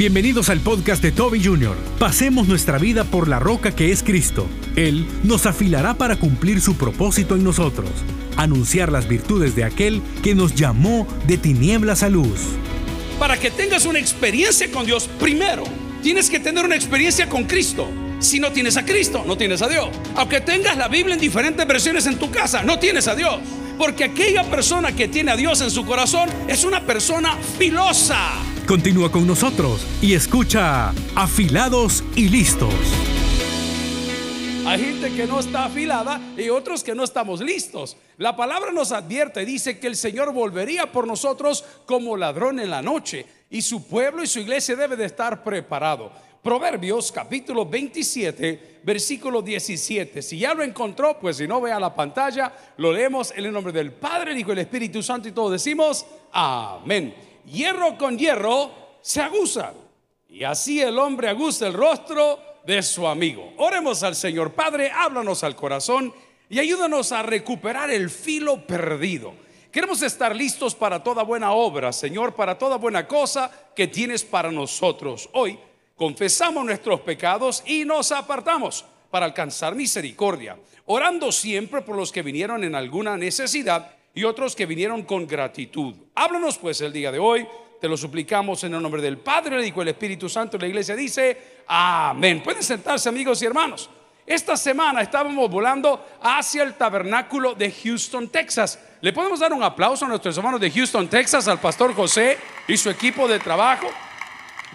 Bienvenidos al podcast de Toby Jr. Pasemos nuestra vida por la roca que es Cristo. Él nos afilará para cumplir su propósito en nosotros, anunciar las virtudes de aquel que nos llamó de tinieblas a luz. Para que tengas una experiencia con Dios, primero tienes que tener una experiencia con Cristo. Si no tienes a Cristo, no tienes a Dios. Aunque tengas la Biblia en diferentes versiones en tu casa, no tienes a Dios. Porque aquella persona que tiene a Dios en su corazón es una persona filosa. Continúa con nosotros y escucha Afilados y Listos. Hay gente que no está afilada y otros que no estamos listos. La palabra nos advierte, dice que el Señor volvería por nosotros como ladrón en la noche y su pueblo y su iglesia debe de estar preparado. Proverbios capítulo 27, versículo 17. Si ya lo encontró, pues si no vea la pantalla, lo leemos en el nombre del Padre, el Hijo y el Espíritu Santo y todos decimos amén hierro con hierro se aguza. Y así el hombre aguza el rostro de su amigo. Oremos al Señor. Padre, háblanos al corazón y ayúdanos a recuperar el filo perdido. Queremos estar listos para toda buena obra, Señor, para toda buena cosa que tienes para nosotros. Hoy confesamos nuestros pecados y nos apartamos para alcanzar misericordia, orando siempre por los que vinieron en alguna necesidad y otros que vinieron con gratitud. Háblanos pues el día de hoy, te lo suplicamos en el nombre del Padre, Hijo y el Espíritu Santo. La iglesia dice, amén. Pueden sentarse amigos y hermanos. Esta semana estábamos volando hacia el tabernáculo de Houston, Texas. Le podemos dar un aplauso a nuestros hermanos de Houston, Texas, al pastor José y su equipo de trabajo.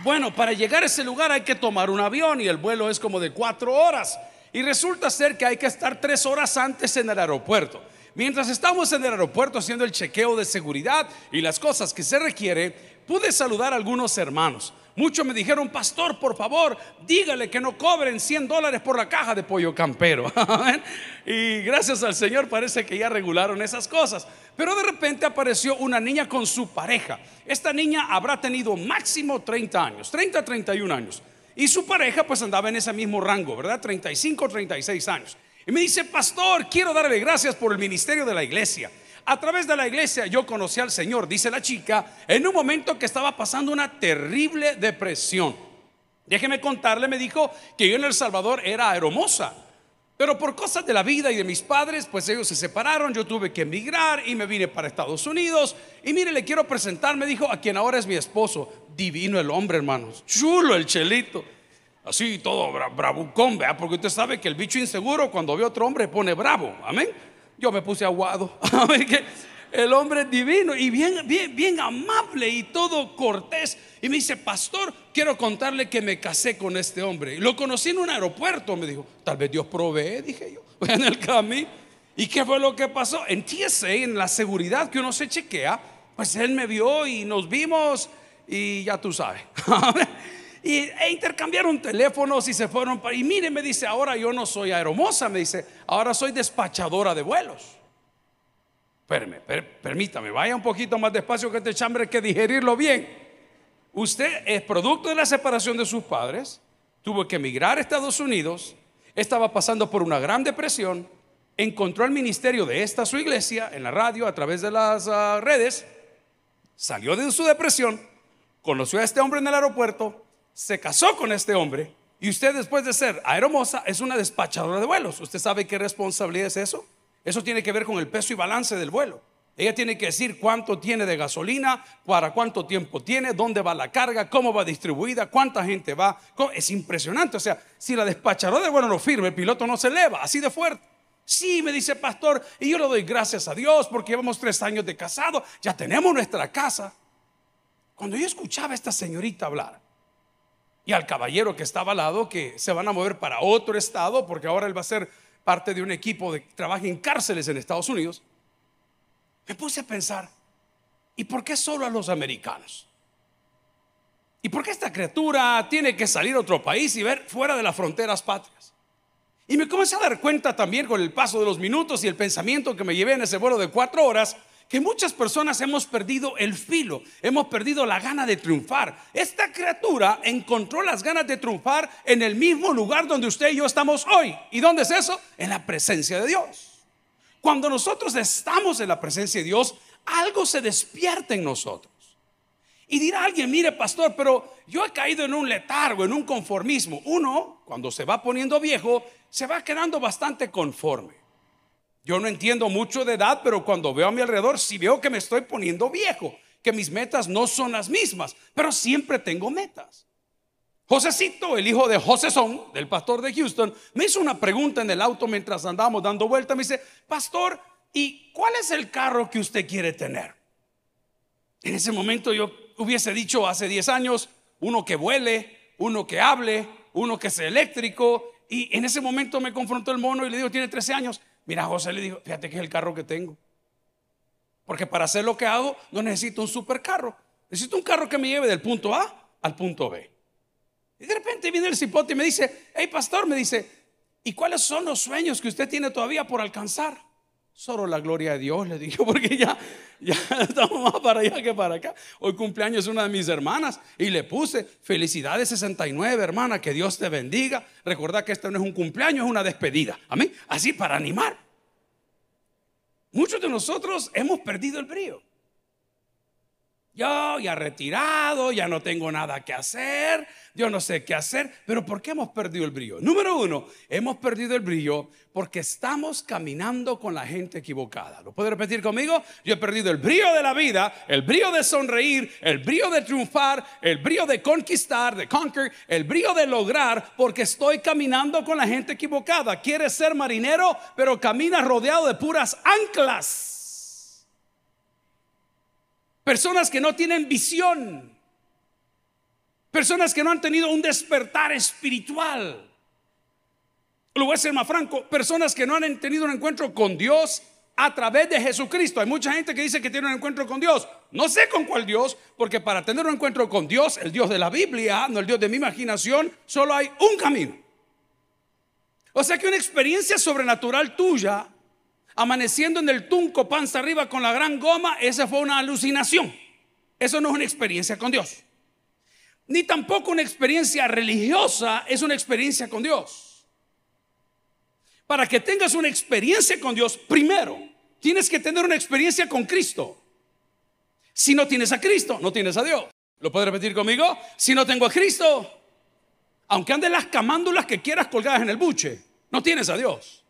Bueno, para llegar a ese lugar hay que tomar un avión y el vuelo es como de cuatro horas. Y resulta ser que hay que estar tres horas antes en el aeropuerto. Mientras estamos en el aeropuerto haciendo el chequeo de seguridad y las cosas que se requiere, pude saludar a algunos hermanos. Muchos me dijeron, pastor, por favor, dígale que no cobren 100 dólares por la caja de pollo campero. y gracias al Señor parece que ya regularon esas cosas. Pero de repente apareció una niña con su pareja. Esta niña habrá tenido máximo 30 años, 30, 31 años. Y su pareja pues andaba en ese mismo rango, ¿verdad? 35, 36 años. Y me dice, pastor, quiero darle gracias por el ministerio de la iglesia. A través de la iglesia yo conocí al Señor, dice la chica, en un momento que estaba pasando una terrible depresión. Déjeme contarle, me dijo que yo en El Salvador era hermosa. Pero por cosas de la vida y de mis padres, pues ellos se separaron, yo tuve que emigrar y me vine para Estados Unidos. Y mire, le quiero presentar, me dijo, a quien ahora es mi esposo. Divino el hombre, hermanos. Chulo el chelito así todo bravucón, vea, porque usted sabe que el bicho inseguro cuando ve a otro hombre pone bravo, amén. Yo me puse aguado, amén, el hombre es divino y bien, bien, bien amable y todo cortés. Y me dice, pastor, quiero contarle que me casé con este hombre. Y lo conocí en un aeropuerto, me dijo, tal vez Dios provee, dije yo, en el camino. ¿Y qué fue lo que pasó? En TSA, en la seguridad que uno se chequea, pues él me vio y nos vimos y ya tú sabes. y, e intercambiaron teléfonos y se fueron. y mire, me dice, ahora yo no soy aeromosa, me dice, ahora soy despachadora de vuelos. Espérame, permítame, vaya un poquito más despacio que este chambre que digerirlo bien. Usted es producto de la separación de sus padres, tuvo que emigrar a Estados Unidos, estaba pasando por una gran depresión, encontró el ministerio de esta su iglesia en la radio a través de las ah, redes, salió de su depresión, conoció a este hombre en el aeropuerto, se casó con este hombre y usted después de ser aeromosa es una despachadora de vuelos. ¿Usted sabe qué responsabilidad es eso? Eso tiene que ver con el peso y balance del vuelo. Ella tiene que decir cuánto tiene de gasolina, para cuánto tiempo tiene, dónde va la carga, cómo va distribuida, cuánta gente va. Es impresionante. O sea, si la despachadora de vuelo no firme, el piloto no se eleva, así de fuerte. Sí, me dice pastor, y yo le doy gracias a Dios porque llevamos tres años de casado, ya tenemos nuestra casa. Cuando yo escuchaba a esta señorita hablar, y al caballero que estaba al lado que se van a mover para otro estado porque ahora él va a ser parte de un equipo de trabajo en cárceles en Estados Unidos. Me puse a pensar, ¿y por qué solo a los americanos? ¿Y por qué esta criatura tiene que salir a otro país y ver fuera de las fronteras patrias? Y me comencé a dar cuenta también con el paso de los minutos y el pensamiento que me llevé en ese vuelo de cuatro horas que muchas personas hemos perdido el filo, hemos perdido la gana de triunfar. Esta criatura encontró las ganas de triunfar en el mismo lugar donde usted y yo estamos hoy. ¿Y dónde es eso? En la presencia de Dios. Cuando nosotros estamos en la presencia de Dios, algo se despierta en nosotros. Y dirá alguien, mire pastor, pero yo he caído en un letargo, en un conformismo. Uno, cuando se va poniendo viejo, se va quedando bastante conforme. Yo no entiendo mucho de edad, pero cuando veo a mi alrededor, sí veo que me estoy poniendo viejo, que mis metas no son las mismas, pero siempre tengo metas. Josecito, el hijo de Josesón, del pastor de Houston, me hizo una pregunta en el auto mientras andábamos dando vuelta. Me dice, pastor, ¿y cuál es el carro que usted quiere tener? En ese momento yo hubiese dicho hace 10 años, uno que vuele, uno que hable, uno que sea eléctrico. Y en ese momento me confrontó el mono y le digo, tiene 13 años. Mira, José le dijo, fíjate que es el carro que tengo. Porque para hacer lo que hago no necesito un supercarro. Necesito un carro que me lleve del punto A al punto B. Y de repente viene el cipote y me dice, hey pastor, me dice, ¿y cuáles son los sueños que usted tiene todavía por alcanzar? Solo la gloria de Dios, le digo, porque ya, ya estamos más para allá que para acá. Hoy cumpleaños una de mis hermanas y le puse felicidades 69, hermana, que Dios te bendiga. Recordad que esto no es un cumpleaños, es una despedida. Amén. Así para animar. Muchos de nosotros hemos perdido el brío. Yo ya retirado, ya no tengo nada que hacer, yo no sé qué hacer, pero ¿por qué hemos perdido el brillo? Número uno, hemos perdido el brillo porque estamos caminando con la gente equivocada. ¿Lo puede repetir conmigo? Yo he perdido el brillo de la vida, el brillo de sonreír, el brillo de triunfar, el brillo de conquistar, de conquer, el brillo de lograr, porque estoy caminando con la gente equivocada. Quieres ser marinero, pero camina rodeado de puras anclas. Personas que no tienen visión. Personas que no han tenido un despertar espiritual. Lo voy a ser más franco. Personas que no han tenido un encuentro con Dios a través de Jesucristo. Hay mucha gente que dice que tiene un encuentro con Dios. No sé con cuál Dios, porque para tener un encuentro con Dios, el Dios de la Biblia, no el Dios de mi imaginación, solo hay un camino. O sea que una experiencia sobrenatural tuya amaneciendo en el tunco, panza arriba con la gran goma, esa fue una alucinación. Eso no es una experiencia con Dios. Ni tampoco una experiencia religiosa es una experiencia con Dios. Para que tengas una experiencia con Dios, primero tienes que tener una experiencia con Cristo. Si no tienes a Cristo, no tienes a Dios. ¿Lo puedes repetir conmigo? Si no tengo a Cristo, aunque anden las camándulas que quieras colgadas en el buche, no tienes a Dios.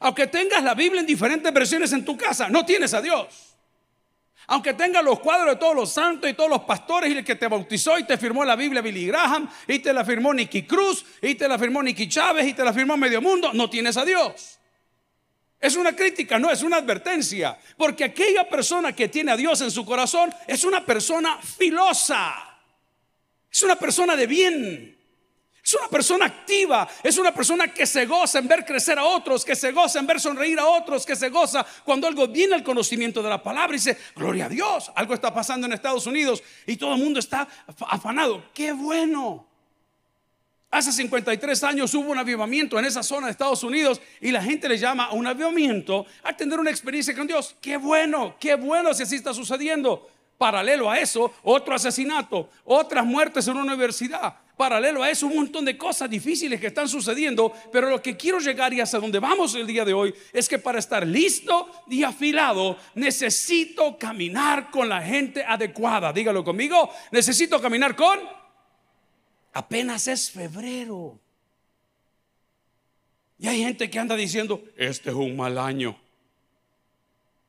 Aunque tengas la Biblia en diferentes versiones en tu casa, no tienes a Dios. Aunque tengas los cuadros de todos los santos y todos los pastores y el que te bautizó y te firmó la Biblia Billy Graham y te la firmó Nicky Cruz y te la firmó Nicky Chávez y te la firmó Medio Mundo, no tienes a Dios. Es una crítica, no, es una advertencia. Porque aquella persona que tiene a Dios en su corazón es una persona filosa. Es una persona de bien. Es una persona activa, es una persona que se goza en ver crecer a otros, que se goza en ver sonreír a otros, que se goza cuando algo viene al conocimiento de la palabra y dice, gloria a Dios, algo está pasando en Estados Unidos y todo el mundo está afanado. ¡Qué bueno! Hace 53 años hubo un avivamiento en esa zona de Estados Unidos y la gente le llama a un avivamiento a tener una experiencia con Dios. ¡Qué bueno! ¡Qué bueno si así está sucediendo! Paralelo a eso, otro asesinato, otras muertes en una universidad paralelo a eso un montón de cosas difíciles que están sucediendo, pero lo que quiero llegar y hasta donde vamos el día de hoy es que para estar listo y afilado necesito caminar con la gente adecuada. Dígalo conmigo, necesito caminar con... Apenas es febrero. Y hay gente que anda diciendo, este es un mal año.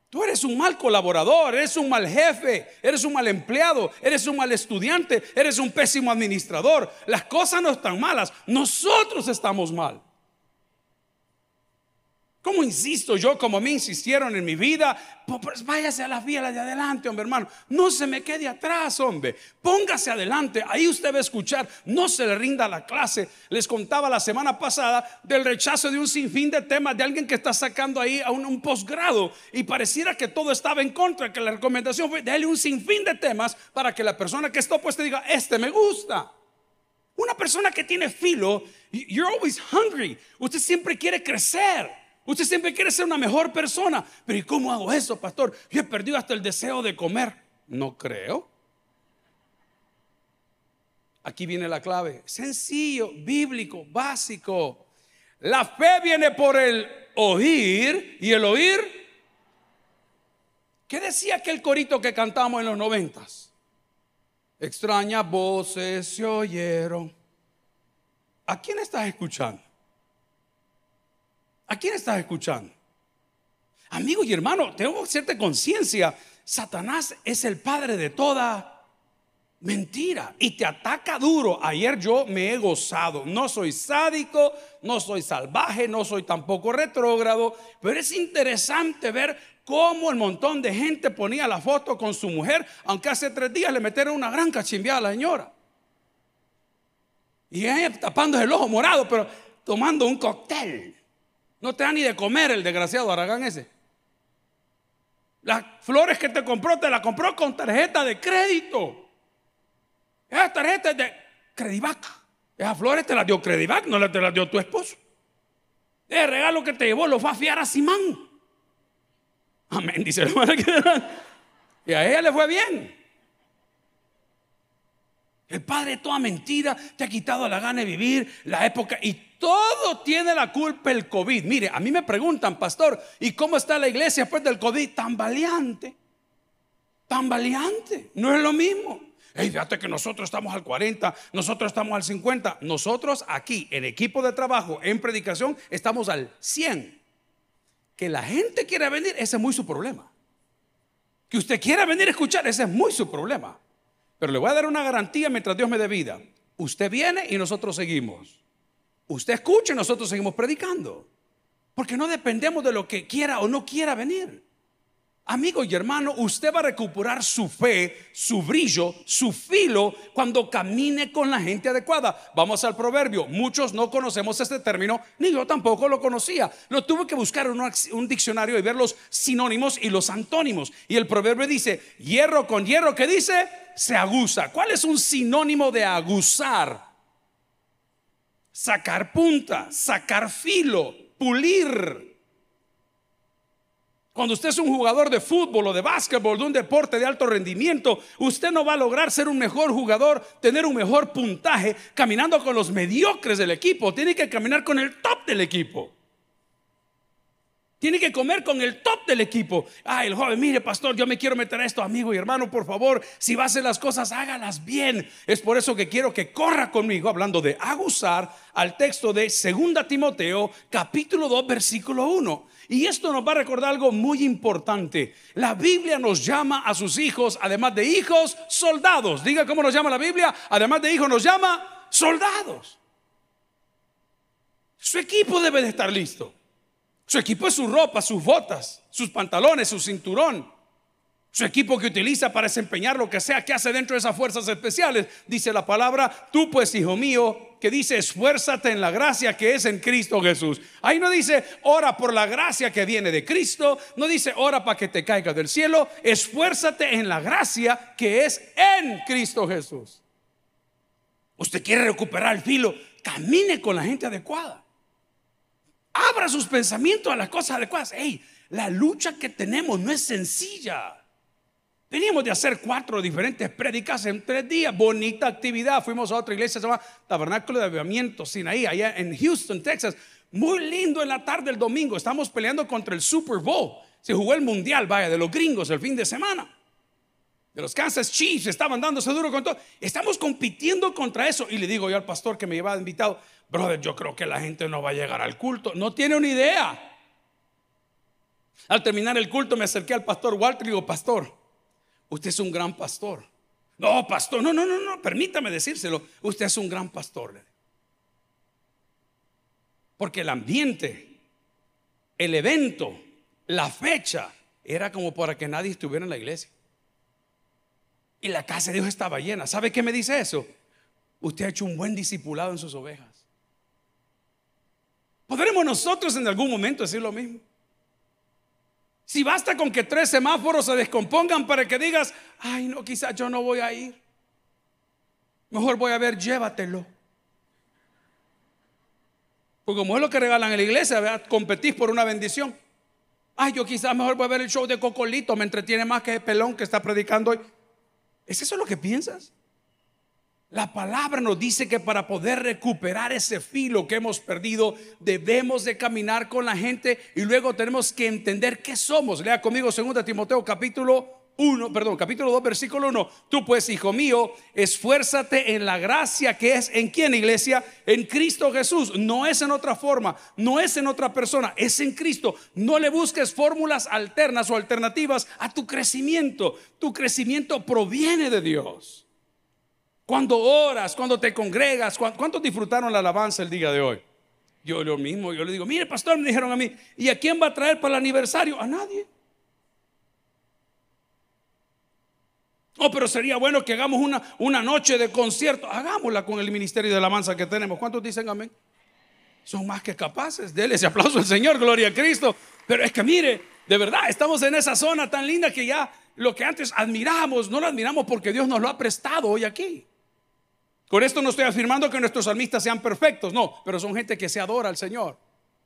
Tú eres un mal colaborador, eres un mal jefe, eres un mal empleado, eres un mal estudiante, eres un pésimo administrador. Las cosas no están malas, nosotros estamos mal. ¿Cómo insisto yo, como me insistieron en mi vida? Pues váyase a las vías de adelante, hombre hermano. No se me quede atrás, hombre. Póngase adelante. Ahí usted va a escuchar. No se le rinda la clase. Les contaba la semana pasada del rechazo de un sinfín de temas de alguien que está sacando ahí a un, posgrado y pareciera que todo estaba en contra, que la recomendación fue darle un sinfín de temas para que la persona que está opuesta diga, este me gusta. Una persona que tiene filo, you're always hungry. Usted siempre quiere crecer. Usted siempre quiere ser una mejor persona. Pero ¿y cómo hago eso, pastor? Yo he perdido hasta el deseo de comer. No creo. Aquí viene la clave. Sencillo, bíblico, básico. La fe viene por el oír y el oír. ¿Qué decía aquel corito que cantamos en los noventas? Extrañas voces se oyeron. ¿A quién estás escuchando? ¿A quién estás escuchando? Amigo y hermano, tengo cierta conciencia. Satanás es el padre de toda Mentira. Y te ataca duro. Ayer yo me he gozado. No soy sádico, no soy salvaje, no soy tampoco retrógrado. Pero es interesante ver cómo el montón de gente ponía la foto con su mujer, aunque hace tres días le metieron una gran cachimbiada a la señora. Y ella tapándose el ojo morado, pero tomando un cóctel. No te da ni de comer el desgraciado Aragán ese. Las flores que te compró, te las compró con tarjeta de crédito. Esa tarjeta es de Credivac. Esas flores te las dio Credivac, no te las dio tu esposo. Ese regalo que te llevó lo fue a fiar a Simán. Amén, dice el hermano. Y a ella le fue bien. El padre de toda mentira te ha quitado la gana de vivir la época y todo tiene la culpa el COVID. Mire, a mí me preguntan, pastor, ¿y cómo está la iglesia después del COVID? Tan valiente, tan valiente. No es lo mismo. Hey, fíjate que nosotros estamos al 40, nosotros estamos al 50. Nosotros aquí, en equipo de trabajo, en predicación, estamos al 100. Que la gente quiera venir, ese es muy su problema. Que usted quiera venir a escuchar, ese es muy su problema. Pero le voy a dar una garantía mientras Dios me dé vida. Usted viene y nosotros seguimos. Usted escucha y nosotros seguimos predicando. Porque no dependemos de lo que quiera o no quiera venir. Amigo y hermano, usted va a recuperar su fe, su brillo, su filo cuando camine con la gente adecuada. Vamos al proverbio. Muchos no conocemos este término, ni yo tampoco lo conocía. Lo tuve que buscar en un diccionario y ver los sinónimos y los antónimos. Y el proverbio dice, hierro con hierro, ¿qué dice? Se aguza. ¿Cuál es un sinónimo de aguzar? Sacar punta, sacar filo, pulir. Cuando usted es un jugador de fútbol o de básquetbol, de un deporte de alto rendimiento, usted no va a lograr ser un mejor jugador, tener un mejor puntaje caminando con los mediocres del equipo. Tiene que caminar con el top del equipo. Tiene que comer con el top del equipo. Ay, el joven, mire, pastor, yo me quiero meter a esto, amigo y hermano, por favor, si va a hacer las cosas, hágalas bien. Es por eso que quiero que corra conmigo, hablando de aguzar, al texto de 2 Timoteo, capítulo 2, versículo 1. Y esto nos va a recordar algo muy importante. La Biblia nos llama a sus hijos, además de hijos, soldados. Diga cómo nos llama la Biblia. Además de hijos, nos llama soldados. Su equipo debe de estar listo. Su equipo es su ropa, sus botas, sus pantalones, su cinturón. Su equipo que utiliza para desempeñar lo que sea que hace dentro de esas fuerzas especiales. Dice la palabra, tú pues, hijo mío, que dice, esfuérzate en la gracia que es en Cristo Jesús. Ahí no dice, ora por la gracia que viene de Cristo, no dice, ora para que te caiga del cielo, esfuérzate en la gracia que es en Cristo Jesús. Usted quiere recuperar el filo, camine con la gente adecuada. Abra sus pensamientos a las cosas adecuadas. Hey, la lucha que tenemos no es sencilla. Teníamos de hacer cuatro diferentes prédicas en tres días. Bonita actividad. Fuimos a otra iglesia, se llama Tabernáculo de Avivamiento, Sinaí, allá en Houston, Texas. Muy lindo en la tarde del domingo. Estamos peleando contra el Super Bowl. Se jugó el mundial, vaya, de los gringos el fin de semana. De los Kansas Chiefs estaban dándose duro con todo. Estamos compitiendo contra eso. Y le digo yo al pastor que me llevaba invitado, brother, yo creo que la gente no va a llegar al culto. No tiene una idea. Al terminar el culto me acerqué al pastor Walter y digo, pastor, Usted es un gran pastor. No, pastor, no, no, no, no, permítame decírselo. Usted es un gran pastor. Porque el ambiente, el evento, la fecha, era como para que nadie estuviera en la iglesia. Y la casa de Dios estaba llena. ¿Sabe qué me dice eso? Usted ha hecho un buen discipulado en sus ovejas. ¿Podremos nosotros en algún momento decir lo mismo? Si basta con que tres semáforos se descompongan para que digas, ay no, quizás yo no voy a ir. Mejor voy a ver, llévatelo. Porque como es lo que regalan en la iglesia, competís por una bendición. Ay, yo quizás mejor voy a ver el show de Cocolito, me entretiene más que el pelón que está predicando hoy. ¿Es eso lo que piensas? La palabra nos dice que para poder recuperar ese filo que hemos perdido, debemos de caminar con la gente y luego tenemos que entender qué somos. Lea conmigo 2 Timoteo capítulo 1, perdón, capítulo 2, versículo 1. Tú pues, hijo mío, esfuérzate en la gracia que es en quién, iglesia? En Cristo Jesús. No es en otra forma, no es en otra persona, es en Cristo. No le busques fórmulas alternas o alternativas a tu crecimiento. Tu crecimiento proviene de Dios. Cuando oras, cuando te congregas, ¿cuántos disfrutaron la alabanza el día de hoy? Yo lo mismo, yo le digo, mire pastor, me dijeron a mí, ¿y a quién va a traer para el aniversario? A nadie. Oh, pero sería bueno que hagamos una, una noche de concierto. Hagámosla con el ministerio de alabanza que tenemos. ¿Cuántos dicen amén? Son más que capaces. Dele ese aplauso al Señor, gloria a Cristo. Pero es que mire, de verdad, estamos en esa zona tan linda que ya lo que antes admiramos, no lo admiramos porque Dios nos lo ha prestado hoy aquí. Con esto no estoy afirmando que nuestros salmistas sean perfectos, no, pero son gente que se adora al Señor.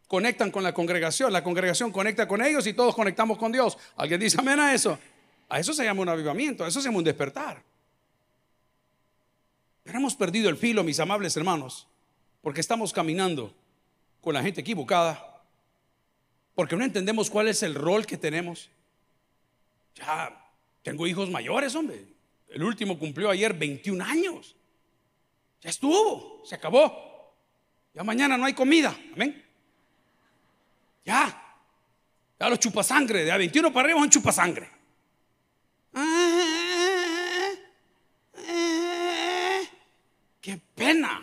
Conectan con la congregación, la congregación conecta con ellos y todos conectamos con Dios. ¿Alguien dice amén a eso? A eso se llama un avivamiento, a eso se llama un despertar. Pero hemos perdido el filo, mis amables hermanos, porque estamos caminando con la gente equivocada, porque no entendemos cuál es el rol que tenemos. Ya tengo hijos mayores, hombre. El último cumplió ayer 21 años. Ya estuvo, se acabó. Ya mañana no hay comida. Amén. Ya. Ya los chupasangre. De a 21 para arriba son chupasangre. Qué pena,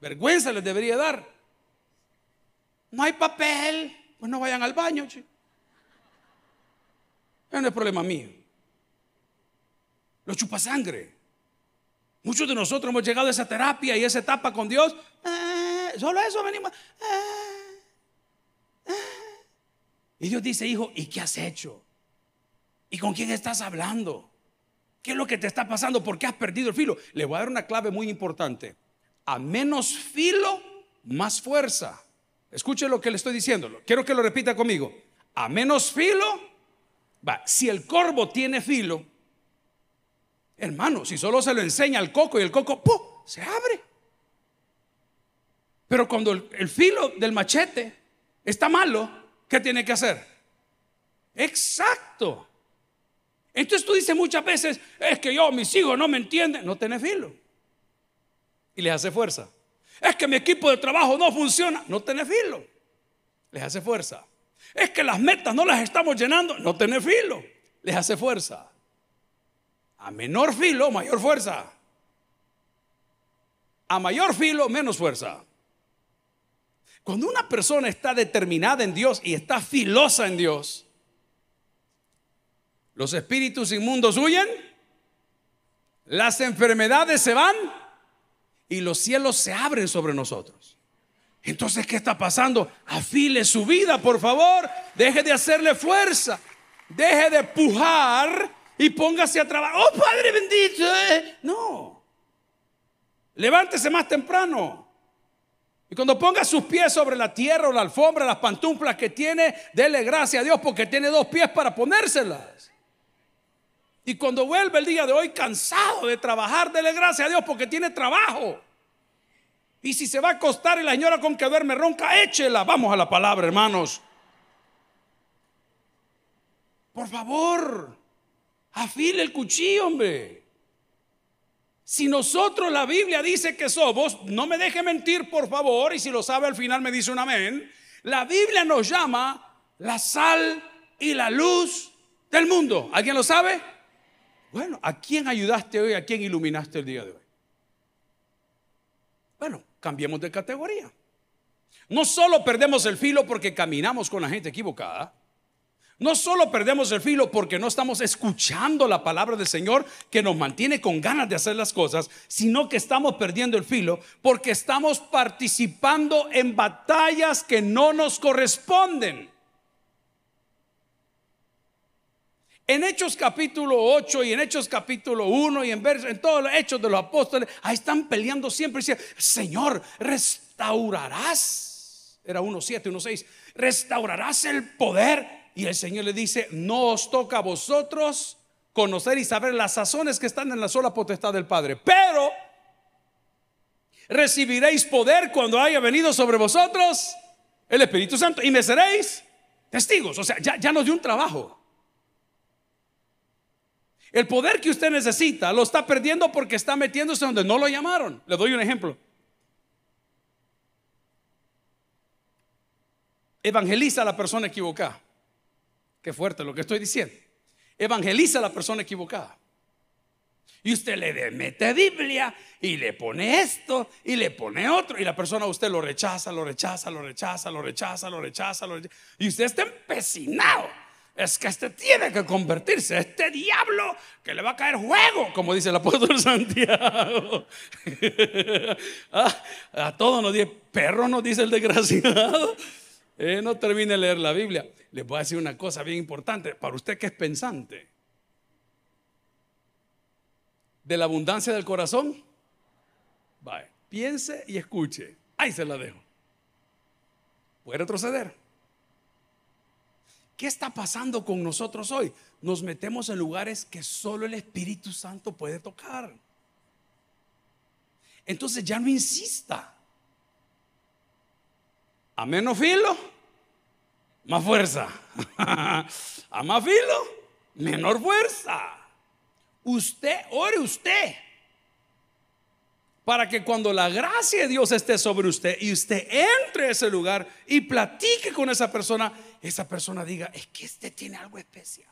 vergüenza les debería dar. No hay papel, pues no vayan al baño. Ese no es problema mío. Los chupasangre. Muchos de nosotros hemos llegado a esa terapia y esa etapa con Dios. Eh, solo eso venimos. Eh, eh. Y Dios dice, hijo, ¿y qué has hecho? ¿Y con quién estás hablando? ¿Qué es lo que te está pasando? ¿Por qué has perdido el filo? Le voy a dar una clave muy importante. A menos filo, más fuerza. Escuche lo que le estoy diciendo. Quiero que lo repita conmigo. A menos filo, va. Si el corvo tiene filo, hermano, si solo se lo enseña al coco y el coco se abre. Pero cuando el, el filo del machete está malo, ¿qué tiene que hacer? Exacto. Entonces tú dices muchas veces, es que yo, mis hijos no me entienden, no tenés filo. Y les hace fuerza. Es que mi equipo de trabajo no funciona, no tenés filo. Les hace fuerza. Es que las metas no las estamos llenando, no tenés filo. Les hace fuerza. A menor filo, mayor fuerza. A mayor filo, menos fuerza. Cuando una persona está determinada en Dios y está filosa en Dios, los espíritus inmundos huyen, las enfermedades se van y los cielos se abren sobre nosotros. Entonces, ¿qué está pasando? Afile su vida, por favor. Deje de hacerle fuerza. Deje de pujar y póngase a trabajar. Oh, Padre bendito. Eh". No. Levántese más temprano. Y cuando ponga sus pies sobre la tierra o la alfombra, las pantuflas que tiene, dele gracias a Dios porque tiene dos pies para ponérselas. Y cuando vuelve el día de hoy cansado de trabajar, dele gracias a Dios porque tiene trabajo. Y si se va a acostar y la señora con que duerme ronca, échela. Vamos a la palabra, hermanos. Por favor, afile el cuchillo, hombre. Si nosotros la Biblia dice que somos, no me deje mentir, por favor, y si lo sabe al final me dice un amén. La Biblia nos llama la sal y la luz del mundo. ¿Alguien lo sabe? Bueno, ¿a quién ayudaste hoy? ¿A quién iluminaste el día de hoy? Bueno, cambiemos de categoría. No solo perdemos el filo porque caminamos con la gente equivocada, no solo perdemos el filo porque no estamos escuchando la palabra del Señor que nos mantiene con ganas de hacer las cosas, sino que estamos perdiendo el filo porque estamos participando en batallas que no nos corresponden. En Hechos capítulo 8 y en Hechos capítulo 1 y en, todos los hechos de los apóstoles, ahí están peleando siempre. Dice, Señor, restaurarás. Era 1.7, 1.6. Restaurarás el poder. Y el Señor le dice, no os toca a vosotros conocer y saber las sazones que están en la sola potestad del Padre. Pero recibiréis poder cuando haya venido sobre vosotros el Espíritu Santo y me seréis testigos. O sea, ya, ya nos dio un trabajo. El poder que usted necesita lo está perdiendo porque está metiéndose donde no lo llamaron. Le doy un ejemplo. Evangeliza a la persona equivocada. Qué fuerte lo que estoy diciendo. Evangeliza a la persona equivocada. Y usted le mete Biblia y le pone esto y le pone otro. Y la persona usted lo rechaza, lo rechaza, lo rechaza, lo rechaza, lo rechaza, lo rechaza. Y usted está empecinado. Es que este tiene que convertirse. Este diablo que le va a caer juego, como dice el apóstol Santiago. Ah, a todos nos dice, perro nos dice el desgraciado. Eh, no termine de leer la Biblia. Les voy a decir una cosa bien importante para usted que es pensante de la abundancia del corazón, vaya, piense y escuche. Ahí se la dejo. Puede retroceder. ¿Qué está pasando con nosotros hoy? Nos metemos en lugares que solo el Espíritu Santo puede tocar. Entonces ya no insista. A menos filo, más fuerza. A más filo, menor fuerza. Usted, ore usted. Para que cuando la gracia de Dios esté sobre usted y usted entre a ese lugar y platique con esa persona, esa persona diga, es que este tiene algo especial.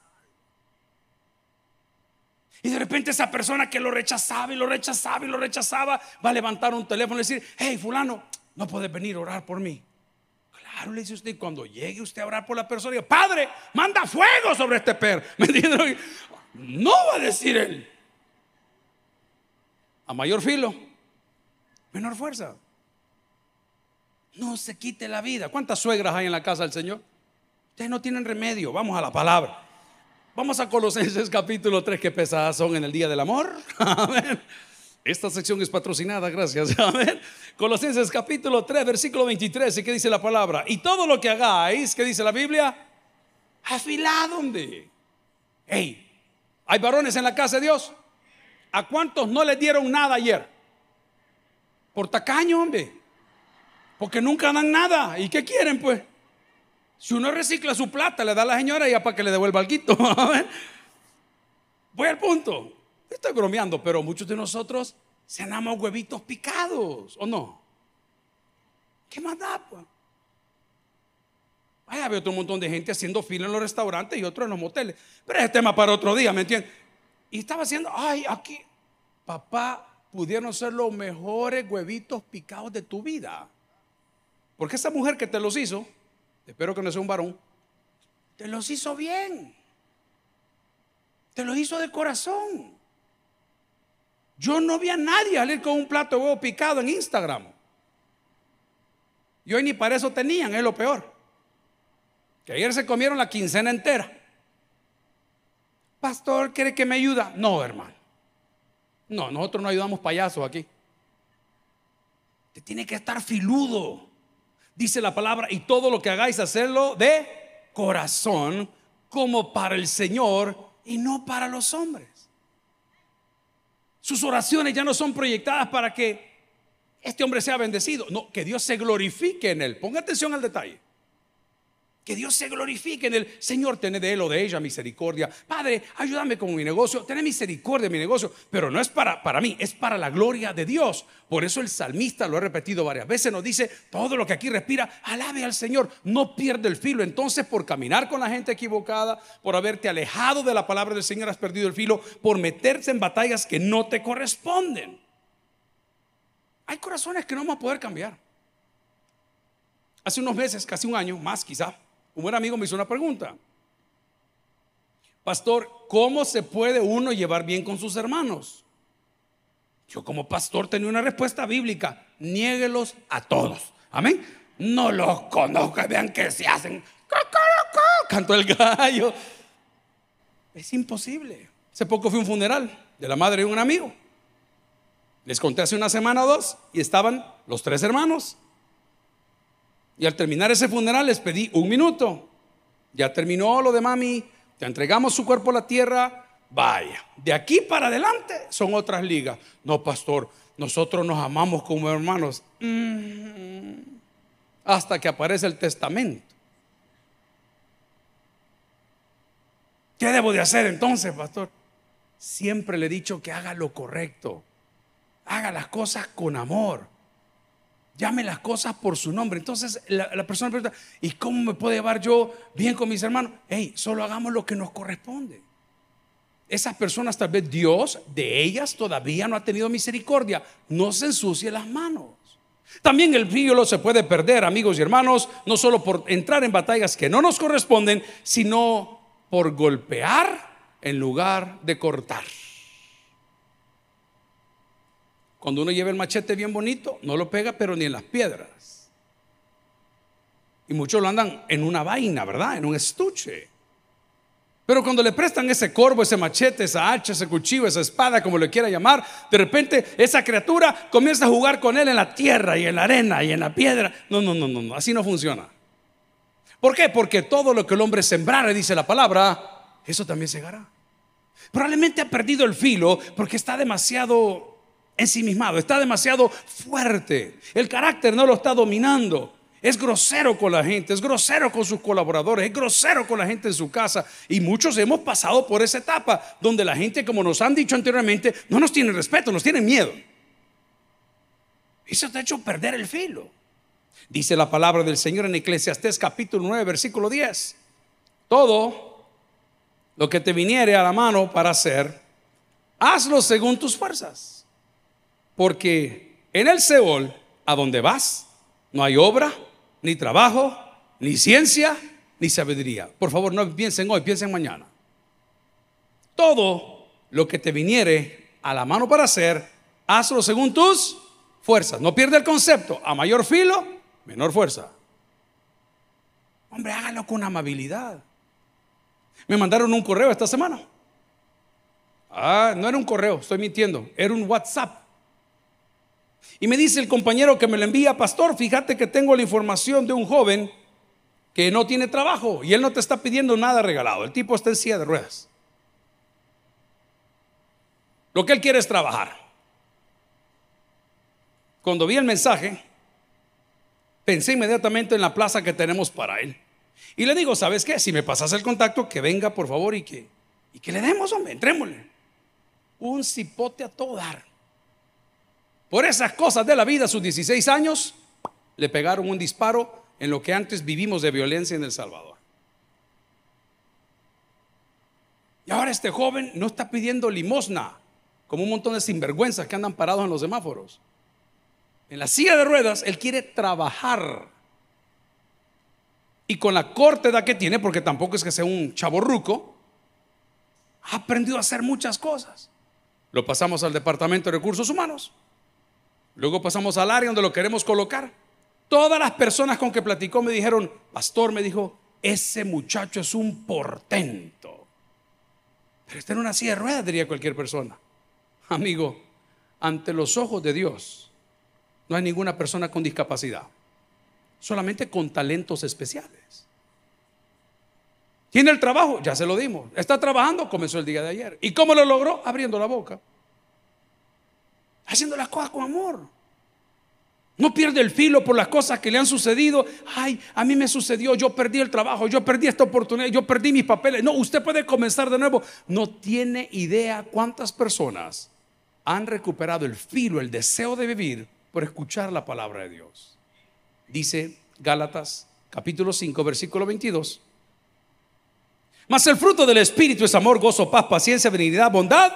Y de repente esa persona que lo rechazaba y lo rechazaba y lo rechazaba va a levantar un teléfono y decir, hey fulano, no puedes venir a orar por mí. Claro, le dice usted, cuando llegue usted a orar por la persona, diga, Padre, manda fuego sobre este perro. ¿Me entiendes? No va a decir él. A mayor filo, menor fuerza. No se quite la vida. ¿Cuántas suegras hay en la casa del Señor? Ustedes no tienen remedio. Vamos a la palabra. Vamos a Colosenses capítulo 3, que pesadas son en el día del amor. Amén. Esta sección es patrocinada, gracias. Amén. Colosenses capítulo 3, versículo 23. ¿Y qué dice la palabra? Y todo lo que hagáis, ¿qué dice la Biblia? Afilado, hombre. Hey, ¿Hay varones en la casa de Dios? ¿A cuántos no les dieron nada ayer? Por tacaño, hombre. Porque nunca dan nada. ¿Y qué quieren, pues? Si uno recicla su plata, le da a la señora ya para que le devuelva el quito. Voy al punto. Estoy bromeando, pero muchos de nosotros cenamos huevitos picados, ¿o no? ¿Qué más da, pues? Vaya, había otro montón de gente haciendo fila en los restaurantes y otro en los moteles. Pero es tema para otro día, ¿me entiendes? Y estaba haciendo, ay, aquí, papá, pudieron ser los mejores huevitos picados de tu vida. Porque esa mujer que te los hizo, espero que no sea un varón, te los hizo bien. Te los hizo de corazón. Yo no vi a nadie salir con un plato de huevo picado en Instagram. Y hoy ni para eso tenían, es lo peor. Que ayer se comieron la quincena entera. Pastor, ¿quiere que me ayuda? No, hermano. No, nosotros no ayudamos payasos aquí. Te tiene que estar filudo. Dice la palabra, y todo lo que hagáis, hacerlo de corazón, como para el Señor y no para los hombres. Sus oraciones ya no son proyectadas para que este hombre sea bendecido. No, que Dios se glorifique en él. Ponga atención al detalle. Que Dios se glorifique en el Señor, tiene de él o de ella misericordia. Padre, ayúdame con mi negocio, ten misericordia en mi negocio, pero no es para, para mí, es para la gloria de Dios. Por eso el salmista lo he repetido varias veces, nos dice, todo lo que aquí respira, alabe al Señor, no pierde el filo. Entonces, por caminar con la gente equivocada, por haberte alejado de la palabra del Señor, has perdido el filo, por meterse en batallas que no te corresponden. Hay corazones que no vamos a poder cambiar. Hace unos meses, casi un año, más quizá, un buen amigo me hizo una pregunta. Pastor, ¿cómo se puede uno llevar bien con sus hermanos? Yo como pastor tenía una respuesta bíblica. Niéguelos a todos. Amén. No los conozco, vean que se hacen. Cantó el gallo. Es imposible. Hace poco fui a un funeral de la madre de un amigo. Les conté hace una semana o dos y estaban los tres hermanos. Y al terminar ese funeral les pedí un minuto. Ya terminó lo de mami, te entregamos su cuerpo a la tierra, vaya. De aquí para adelante son otras ligas. No, pastor, nosotros nos amamos como hermanos. Mm. hasta que aparece el testamento. ¿Qué debo de hacer entonces, pastor? siempre le he dicho que haga lo correcto. Haga las cosas con amor. Llame las cosas por su nombre. Entonces la, persona pregunta, ¿y cómo me puedo llevar yo bien con mis hermanos? Hey, solo hagamos lo que nos corresponde. Esas personas, tal vez Dios de ellas todavía no ha tenido misericordia. No se ensucie las manos. También el filo se puede perder, amigos y hermanos, no solo por entrar en batallas que no nos corresponden, sino por golpear en lugar de cortar. Cuando uno lleva el machete bien bonito, no lo pega, pero ni en las piedras. Y muchos lo andan en una vaina, ¿verdad? En un estuche. Pero cuando le prestan ese corvo, ese machete, esa hacha, ese cuchillo, esa espada, como le quiera llamar, de repente esa criatura comienza a jugar con él en la tierra y en la arena y en la piedra. No, no, no, no, no. así no funciona. ¿Por qué? Porque todo lo que el hombre sembrare, dice la palabra, eso también segará. Probablemente ha perdido el filo porque está demasiado ensimismado, está demasiado fuerte. El carácter no lo está dominando. Es grosero con la gente, es grosero con sus colaboradores, es grosero con la gente en su casa. Y muchos hemos pasado por esa etapa donde la gente, como nos han dicho anteriormente, no nos tiene respeto, nos tiene miedo. Eso te ha hecho perder el filo. Dice la palabra del Señor en Eclesiastés capítulo 9, versículo 10. Todo lo que te viniere a la mano para hacer, hazlo según tus fuerzas porque en el Seol, a donde vas, no hay obra, ni trabajo, ni ciencia, ni sabiduría. Por favor, no piensen hoy, piensen mañana. Todo lo que te viniere a la mano para hacer, hazlo según tus fuerzas. No pierda el concepto. A mayor filo, menor fuerza. Hombre, hágalo con amabilidad. Me mandaron un correo esta semana. Ah, no era un correo, estoy mintiendo. Era un WhatsApp. Y me dice el compañero que me lo envía, pastor, fíjate que tengo la información de un joven que no tiene trabajo y él no te está pidiendo nada regalado. El tipo está en silla de ruedas. Lo que él quiere es trabajar. Cuando vi el mensaje, pensé inmediatamente en la plaza que tenemos para él. Y le digo, ¿sabes qué? Si me pasas el contacto, que venga por favor y que, y que le demos, hombre, entrémosle. Un cipote a todo dar. Por esas cosas de la vida, a sus 16 años, le pegaron un disparo en lo que antes vivimos de violencia en El Salvador. Y ahora este joven no está pidiendo limosna, como un montón de sinvergüenzas que andan parados en los semáforos. En la silla de ruedas, él quiere trabajar. Y con la corta edad que tiene, porque tampoco es que sea un chaborruco, ha aprendido a hacer muchas cosas. Lo pasamos al Departamento de Recursos Humanos. Luego pasamos al área donde lo queremos colocar. Todas las personas con que platicó me dijeron, pastor, me dijo, ese muchacho es un portento. Pero está en una silla de ruedas, diría cualquier persona. Amigo, ante los ojos de Dios no hay ninguna persona con discapacidad, solamente con talentos especiales. ¿Tiene el trabajo? Ya se lo dimos. ¿Está trabajando? Comenzó el día de ayer. ¿Y cómo lo logró? Abriendo la boca haciendo las cosas con amor. No pierde el filo por las cosas que le han sucedido. Ay, a mí me sucedió, yo perdí el trabajo, yo perdí esta oportunidad, yo perdí mis papeles. No, usted puede comenzar de nuevo. No tiene idea cuántas personas han recuperado el filo, el deseo de vivir por escuchar la palabra de Dios. Dice Gálatas capítulo 5, versículo 22. Mas el fruto del Espíritu es amor, gozo, paz, paciencia, benignidad, bondad,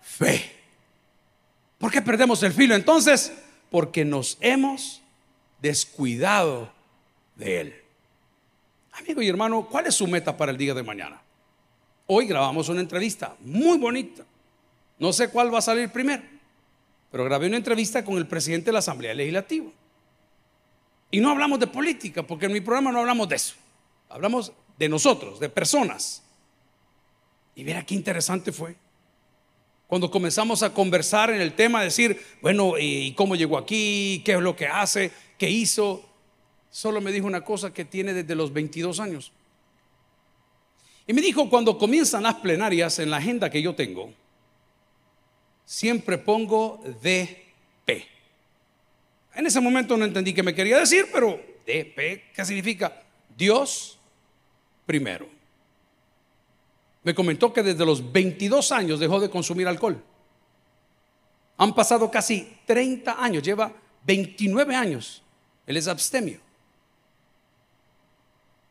fe ¿Por qué perdemos el filo entonces? Porque nos hemos descuidado de Él. Amigo y hermano, ¿cuál es su meta para el día de mañana? Hoy grabamos una entrevista muy bonita. No sé cuál va a salir primero, pero grabé una entrevista con el presidente de la Asamblea Legislativa. Y no hablamos de política, porque en mi programa no hablamos de eso. Hablamos de nosotros, de personas. Y mira qué interesante fue. Cuando comenzamos a conversar en el tema, decir, bueno, ¿y cómo llegó aquí? ¿Qué es lo que hace? ¿Qué hizo? Solo me dijo una cosa que tiene desde los 22 años. Y me dijo, cuando comienzan las plenarias en la agenda que yo tengo, siempre pongo DP. En ese momento no entendí qué me quería decir, pero DP, ¿qué significa? Dios primero. Me comentó que desde los 22 años dejó de consumir alcohol. Han pasado casi 30 años, lleva 29 años. Él es abstemio.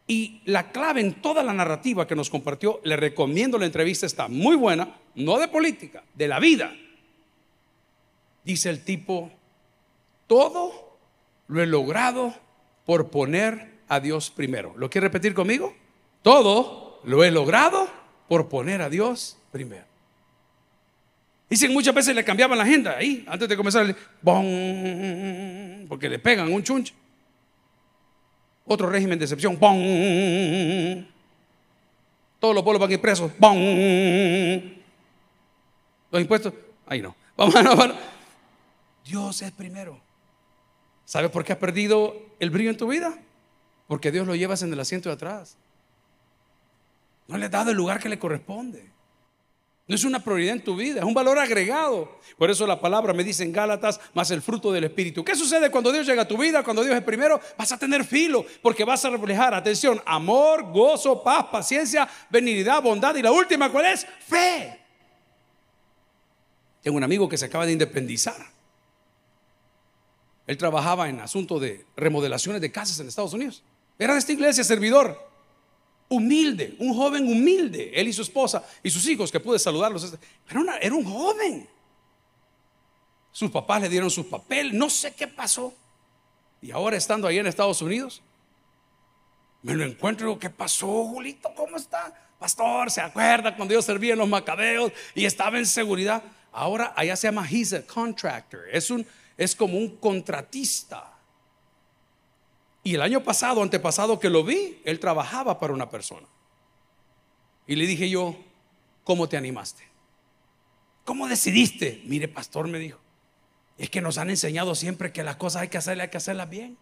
Y la clave en toda la narrativa que nos compartió, le recomiendo la entrevista, está muy buena, no de política, de la vida. Dice el tipo, todo lo he logrado por poner a Dios primero. ¿Lo quiere repetir conmigo? Todo lo he logrado por poner a Dios primero. Dicen muchas veces le cambiaban la agenda ahí, antes de comenzar, porque le pegan un chunche. Otro régimen de excepción. Todos los pueblos van a ir presos. Los impuestos. Ahí no. Vamos a Dios es primero. ¿Sabes por qué has perdido el brillo en tu vida? Porque Dios lo llevas en el asiento de atrás. No le has dado el lugar que le corresponde. No es una prioridad en tu vida, es un valor agregado. Por eso la palabra me dice en Gálatas, más el fruto del Espíritu. ¿Qué sucede cuando Dios llega a tu vida? Cuando Dios es primero, vas a tener filo, porque vas a reflejar, atención, amor, gozo, paz, paciencia, benignidad, bondad. Y la última, ¿cuál es? Fe. Tengo un amigo que se acaba de independizar. Él trabajaba en asuntos de remodelaciones de casas en Estados Unidos. Era de esta iglesia, servidor humilde, un joven humilde, él y su esposa y sus hijos, que pude saludarlos. Pero era un joven. Sus papás le dieron sus papeles, no sé qué pasó. Y ahora estando ahí en Estados Unidos, me lo encuentro y digo, ¿qué pasó, Julito? ¿Cómo está? Pastor, ¿se acuerda cuando yo servía en los macabeos y estaba en seguridad? Ahora allá se llama he's a contractor, es, un, es como un contratista. Y el año pasado, antepasado que lo vi, él trabajaba para una persona. Y le dije yo, ¿cómo te animaste? ¿Cómo decidiste? Mire, pastor me dijo, es que nos han enseñado siempre que las cosas hay que hacerlas, hay que hacerlas bien.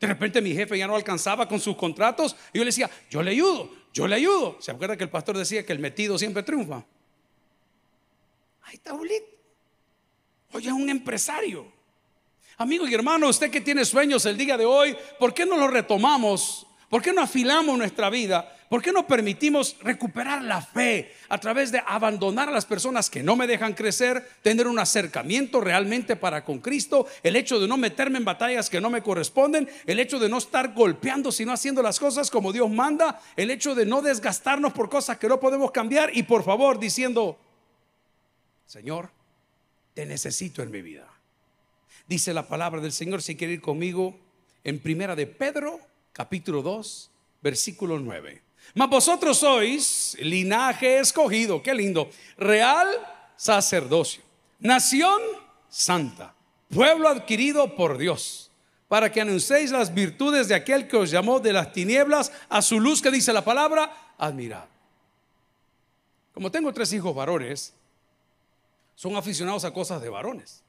De repente mi jefe ya no alcanzaba con sus contratos y yo le decía, yo le ayudo, yo le ayudo. ¿Se acuerda que el pastor decía que el metido siempre triunfa? Ahí está Julito. Oye, es un empresario. Amigo y hermano, usted que tiene sueños el día de hoy, ¿por qué no lo retomamos? ¿Por qué no afilamos nuestra vida? ¿Por qué no permitimos recuperar la fe a través de abandonar a las personas que no me dejan crecer, tener un acercamiento realmente para con Cristo, el hecho de no meterme en batallas que no me corresponden, el hecho de no estar golpeando, sino haciendo las cosas como Dios manda, el hecho de no desgastarnos por cosas que no podemos cambiar y por favor diciendo, Señor, te necesito en mi vida. Dice la palabra del Señor, si quiere ir conmigo, en primera de Pedro, capítulo 2, versículo 9. Mas vosotros sois linaje escogido, qué lindo, real sacerdocio, nación santa, pueblo adquirido por Dios, para que anunciéis las virtudes de aquel que os llamó de las tinieblas a su luz, que dice la palabra, admirad. Como tengo tres hijos varones, son aficionados a cosas de varones.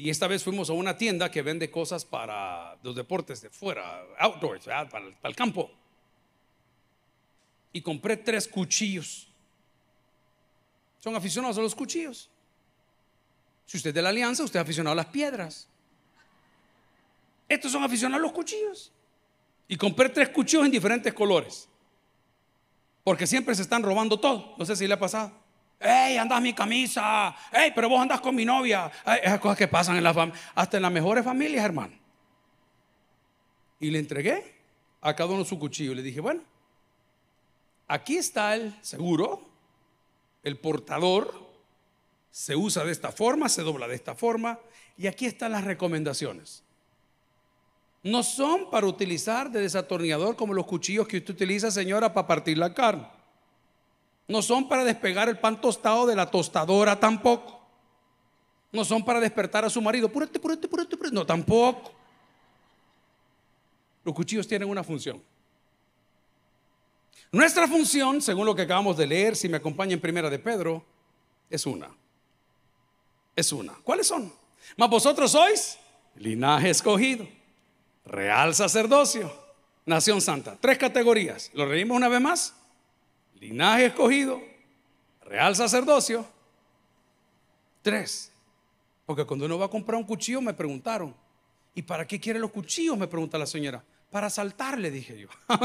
Y esta vez fuimos a una tienda que vende cosas para los deportes de fuera, outdoors, para, el campo. Y compré tres cuchillos. Son aficionados a los cuchillos. Si usted es de la alianza, usted es aficionado a las piedras. Estos son aficionados a los cuchillos. Y compré tres cuchillos en diferentes colores. Porque siempre se están robando todo. No sé si le ha pasado. ¡Ey, andas mi camisa! ¡Ey, pero vos andas con mi novia! esas cosas que pasan en la familia, hasta en las mejores familias, hermano. Y le entregué a cada uno su cuchillo. Le dije, bueno, aquí está el seguro, el portador, se usa de esta forma, se dobla de esta forma, y aquí están las recomendaciones. No son para utilizar de desatornillador como los cuchillos que usted utiliza, señora, para partir la carne. No son para despegar el pan tostado de la tostadora tampoco. No son para despertar a su marido. Púrate, púrate, púrate, púrate. No, tampoco. Los cuchillos tienen una función. Nuestra función, según lo que acabamos de leer, si me acompaña en primera de Pedro, es una. Es una. ¿Cuáles son? Mas vosotros sois linaje escogido, real sacerdocio, nación santa. Tres categorías. ¿Lo reímos una vez más? Linaje escogido, real sacerdocio. Tres. Porque cuando uno va a comprar un cuchillo me preguntaron, ¿y para qué quiere los cuchillos? Me pregunta la señora. Para saltar, le dije yo.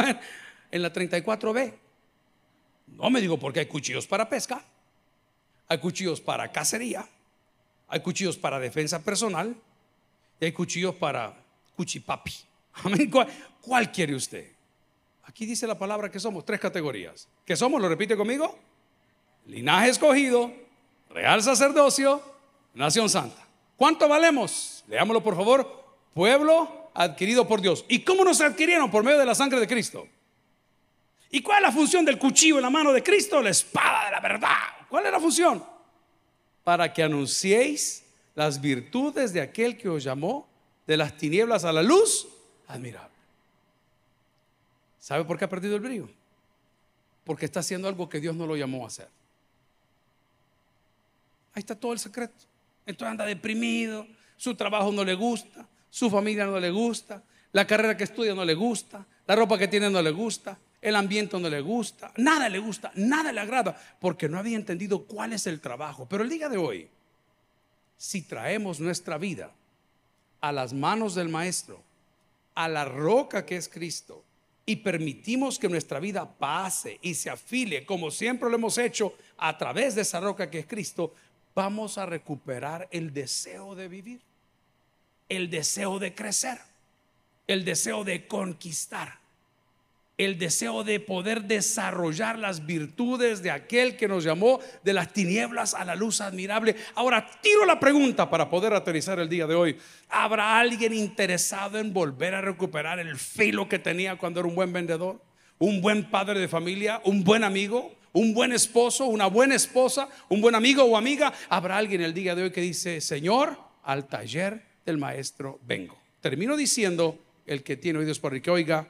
en la 34B. No me digo porque hay cuchillos para pesca, hay cuchillos para cacería, hay cuchillos para defensa personal y hay cuchillos para cuchipapi. ¿Cuál, ¿Cuál quiere usted? Aquí dice la palabra que somos tres categorías. ¿Qué somos? ¿Lo repite conmigo? Linaje escogido, real sacerdocio, nación santa. ¿Cuánto valemos? Leámoslo por favor. Pueblo adquirido por Dios. ¿Y cómo nos adquirieron? Por medio de la sangre de Cristo. ¿Y cuál es la función del cuchillo en la mano de Cristo? La espada de la verdad. ¿Cuál es la función? Para que anunciéis las virtudes de aquel que os llamó de las tinieblas a la luz admirable. ¿Sabe por qué ha perdido el brillo? Porque está haciendo algo que Dios no lo llamó a hacer. Ahí está todo el secreto. Entonces anda deprimido, su trabajo no le gusta, su familia no le gusta, la carrera que estudia no le gusta, la ropa que tiene no le gusta, el ambiente no le gusta, nada le gusta, nada le agrada, porque no había entendido cuál es el trabajo. Pero el día de hoy, si traemos nuestra vida a las manos del Maestro, a la roca que es Cristo, y permitimos que nuestra vida pase y se afile, como siempre lo hemos hecho, a través de esa roca que es Cristo, vamos a recuperar el deseo de vivir, el deseo de crecer, el deseo de conquistar el deseo de poder desarrollar las virtudes de aquel que nos llamó de las tinieblas a la luz admirable. Ahora tiro la pregunta para poder aterrizar el día de hoy. ¿Habrá alguien interesado en volver a recuperar el filo que tenía cuando era un buen vendedor? ¿Un buen padre de familia? ¿Un buen amigo? ¿Un buen esposo? ¿Una buena esposa? ¿Un buen amigo o amiga? ¿Habrá alguien el día de hoy que dice, Señor, al taller del maestro vengo? Termino diciendo, el que tiene oídos por el que oiga,